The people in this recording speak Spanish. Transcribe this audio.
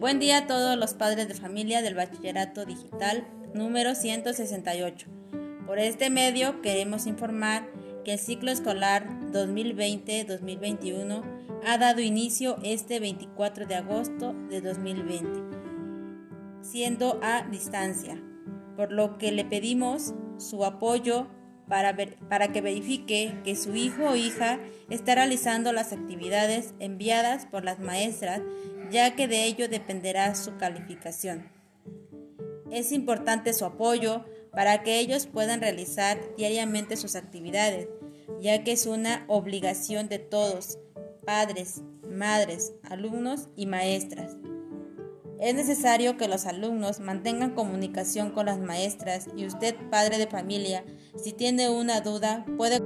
Buen día a todos los padres de familia del Bachillerato Digital número 168. Por este medio queremos informar que el ciclo escolar 2020-2021 ha dado inicio este 24 de agosto de 2020, siendo a distancia, por lo que le pedimos su apoyo para, para que verifique que su hijo o hija está realizando las actividades enviadas por las maestras, ya que de ello dependerá su calificación. Es importante su apoyo para que ellos puedan realizar diariamente sus actividades, ya que es una obligación de todos, padres, madres, alumnos y maestras. Es necesario que los alumnos mantengan comunicación con las maestras y usted, padre de familia, si tiene una duda, puede